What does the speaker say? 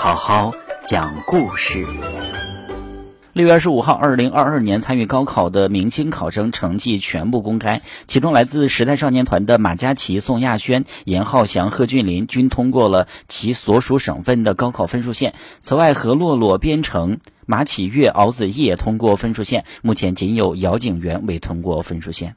好好讲故事。六月二十五号，二零二二年参与高考的明星考生成绩全部公开，其中来自时代少年团的马嘉祺、宋亚轩、严浩翔、贺峻霖均通过了其所属省份的高考分数线。此外，何洛洛、边程、马启月、敖子逸也通过分数线，目前仅有姚景元未通过分数线。